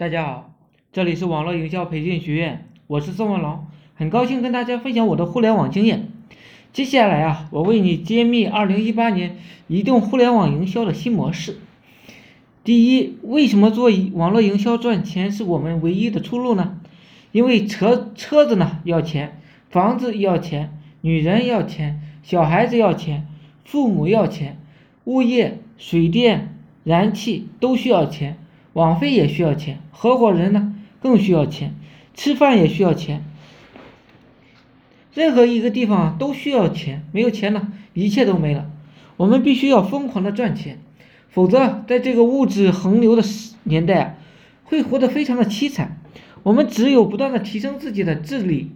大家好，这里是网络营销培训学院，我是宋文龙，很高兴跟大家分享我的互联网经验。接下来啊，我为你揭秘二零一八年移动互联网营销的新模式。第一，为什么做网络营销赚钱是我们唯一的出路呢？因为车车子呢要钱，房子要钱，女人要钱，小孩子要钱，父母要钱，物业、水电、燃气都需要钱。网费也需要钱，合伙人呢更需要钱，吃饭也需要钱，任何一个地方都需要钱，没有钱呢，一切都没了。我们必须要疯狂的赚钱，否则在这个物质横流的年代啊，会活得非常的凄惨。我们只有不断的提升自己的智力，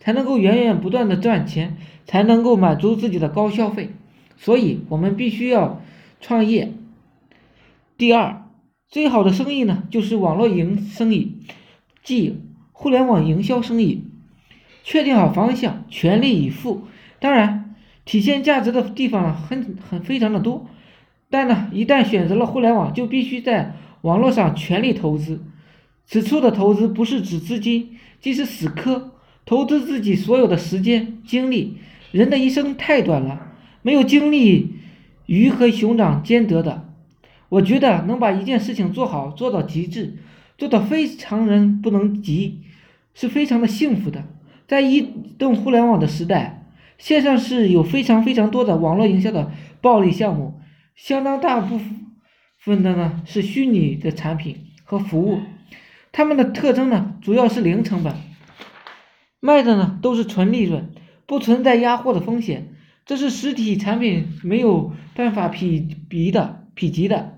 才能够源源不断的赚钱，才能够满足自己的高消费。所以，我们必须要创业。第二。最好的生意呢，就是网络营生意，即互联网营销生意。确定好方向，全力以赴。当然，体现价值的地方很很非常的多。但呢，一旦选择了互联网，就必须在网络上全力投资。此处的投资不是指资金，即是死磕，投资自己所有的时间精力。人的一生太短了，没有精力，鱼和熊掌兼得的。我觉得能把一件事情做好，做到极致，做到非常人不能及，是非常的幸福的。在移动互联网的时代，线上是有非常非常多的网络营销的暴利项目，相当大部分的呢是虚拟的产品和服务，它们的特征呢主要是零成本，卖的呢都是纯利润，不存在压货的风险，这是实体产品没有办法匹比的、匹及的。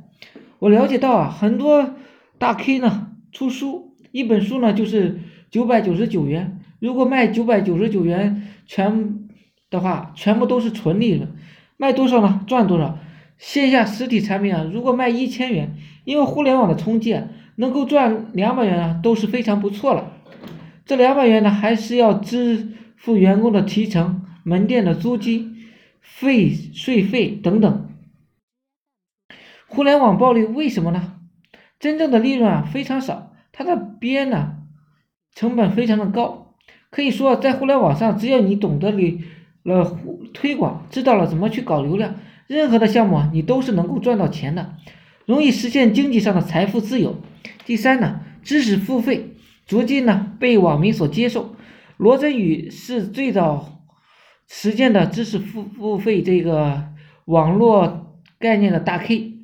我了解到啊，很多大 K 呢出书，一本书呢就是九百九十九元。如果卖九百九十九元全的话，全部都是纯利润，卖多少呢？赚多少。线下实体产品啊，如果卖一千元，因为互联网的充件能够赚两百元啊，都是非常不错了。这两百元呢，还是要支付员工的提成、门店的租金、费税费等等。互联网暴利为什么呢？真正的利润啊非常少，它的边呢成本非常的高。可以说，在互联网上，只要你懂得了推广，知道了怎么去搞流量，任何的项目你都是能够赚到钱的，容易实现经济上的财富自由。第三呢，知识付费逐渐呢被网民所接受。罗振宇是最早实践的知识付付费这个网络概念的大 K。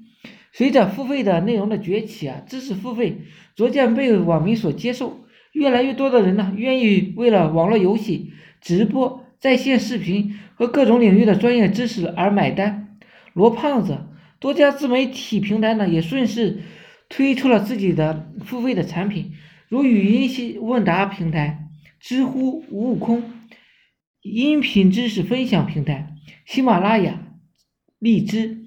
随着付费的内容的崛起啊，知识付费逐渐被网民所接受，越来越多的人呢愿意为了网络游戏、直播、在线视频和各种领域的专业知识而买单。罗胖子多家自媒体平台呢也顺势推出了自己的付费的产品，如语音系问答平台、知乎、悟空、音频知识分享平台、喜马拉雅、荔枝。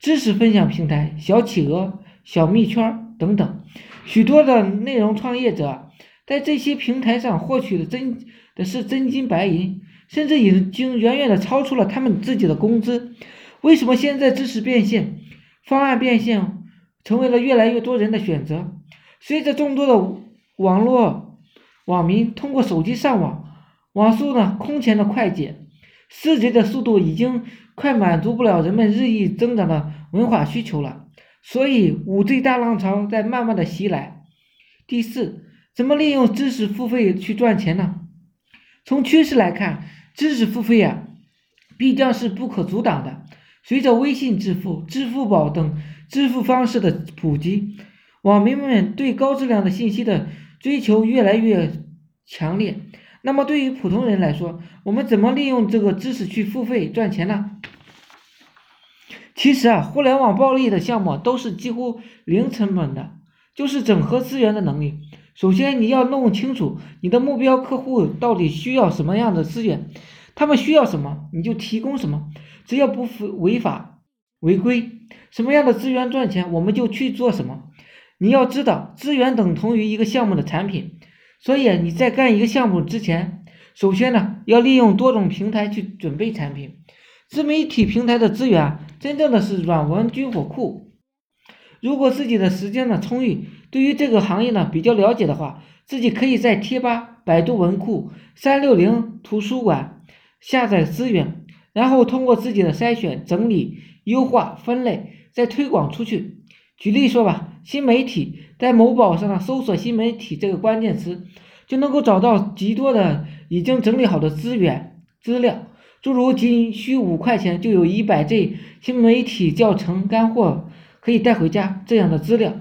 知识分享平台、小企鹅、小蜜圈等等，许多的内容创业者在这些平台上获取的真的是真金白银，甚至已经远远的超出了他们自己的工资。为什么现在知识变现、方案变现成为了越来越多人的选择？随着众多的网络网民通过手机上网，网速呢空前的快捷。四 G 的速度已经快满足不了人们日益增长的文化需求了，所以五 G 大浪潮在慢慢的袭来。第四，怎么利用知识付费去赚钱呢？从趋势来看，知识付费啊，必将是不可阻挡的。随着微信支付、支付宝等支付方式的普及，网民们对高质量的信息的追求越来越强烈。那么对于普通人来说，我们怎么利用这个知识去付费赚钱呢？其实啊，互联网暴利的项目都是几乎零成本的，就是整合资源的能力。首先你要弄清楚你的目标客户到底需要什么样的资源，他们需要什么你就提供什么，只要不违法违规，什么样的资源赚钱我们就去做什么。你要知道，资源等同于一个项目的产品。所以你在干一个项目之前，首先呢要利用多种平台去准备产品。自媒体平台的资源真正的是软文军火库。如果自己的时间呢充裕，对于这个行业呢比较了解的话，自己可以在贴吧、百度文库、三六零图书馆下载资源，然后通过自己的筛选、整理、优化、分类，再推广出去。举例说吧，新媒体在某宝上呢搜索“新媒体”这个关键词，就能够找到极多的已经整理好的资源资料，诸如仅需五块钱就有一百 G 新媒体教程干货可以带回家这样的资料。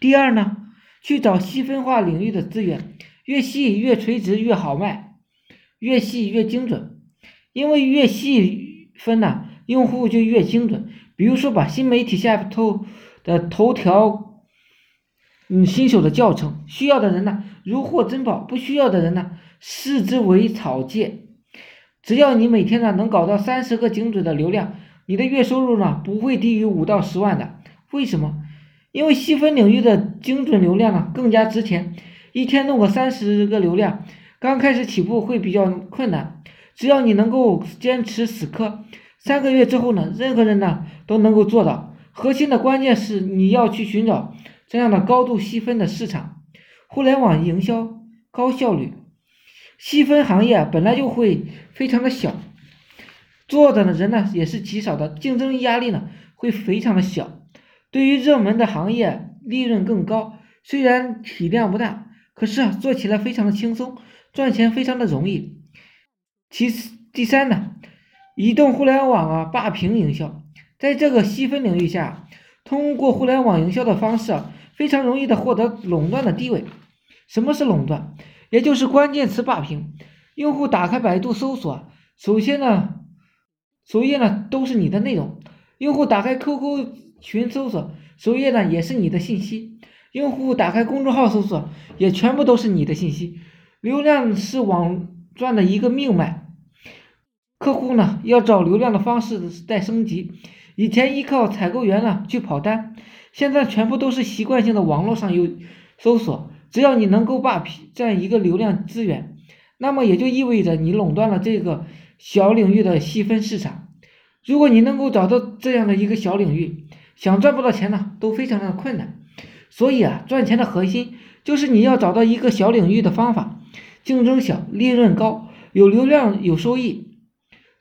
第二呢，去找细分化领域的资源，越细越垂直越好卖，越细越精准，因为越细分呢，用户就越精准。比如说把新媒体下头。的头条，嗯，新手的教程需要的人呢，如获珍宝；不需要的人呢，视之为草芥。只要你每天呢能搞到三十个精准的流量，你的月收入呢不会低于五到十万的。为什么？因为细分领域的精准流量呢更加值钱。一天弄个三十个流量，刚开始起步会比较困难。只要你能够坚持死磕，三个月之后呢，任何人呢都能够做到。核心的关键是你要去寻找这样的高度细分的市场，互联网营销高效率，细分行业本来就会非常的小，做的人呢也是极少的，竞争压力呢会非常的小。对于热门的行业，利润更高，虽然体量不大，可是做起来非常的轻松，赚钱非常的容易。其次，第三呢，移动互联网啊霸屏营销。在这个细分领域下，通过互联网营销的方式啊，非常容易的获得垄断的地位。什么是垄断？也就是关键词霸屏。用户打开百度搜索，首先呢，首页呢都是你的内容；用户打开 QQ 群搜索，首页呢也是你的信息；用户打开公众号搜索，也全部都是你的信息。流量是网赚的一个命脉，客户呢要找流量的方式在升级。以前依靠采购员呢去跑单，现在全部都是习惯性的网络上有搜索。只要你能够霸占一个流量资源，那么也就意味着你垄断了这个小领域的细分市场。如果你能够找到这样的一个小领域，想赚不到钱呢都非常的困难。所以啊，赚钱的核心就是你要找到一个小领域的方法，竞争小，利润高，有流量有收益，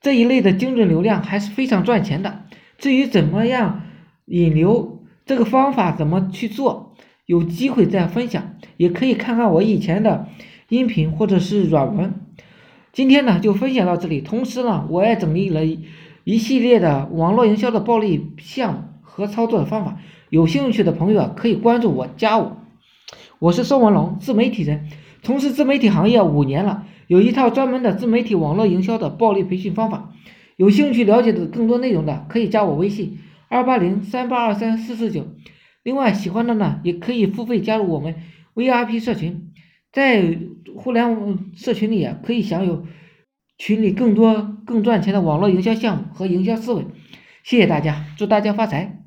这一类的精准流量还是非常赚钱的。至于怎么样引流，这个方法怎么去做，有机会再分享，也可以看看我以前的音频或者是软文。今天呢就分享到这里，同时呢我也整理了一系列的网络营销的暴利项目和操作的方法，有兴趣的朋友啊可以关注我加我。我是宋文龙，自媒体人，从事自媒体行业五年了，有一套专门的自媒体网络营销的暴力培训方法。有兴趣了解的更多内容的，可以加我微信二八零三八二三四四九。另外，喜欢的呢，也可以付费加入我们 VIP 社群，在互联网社群里啊，可以享有群里更多更赚钱的网络营销项目和营销思维。谢谢大家，祝大家发财！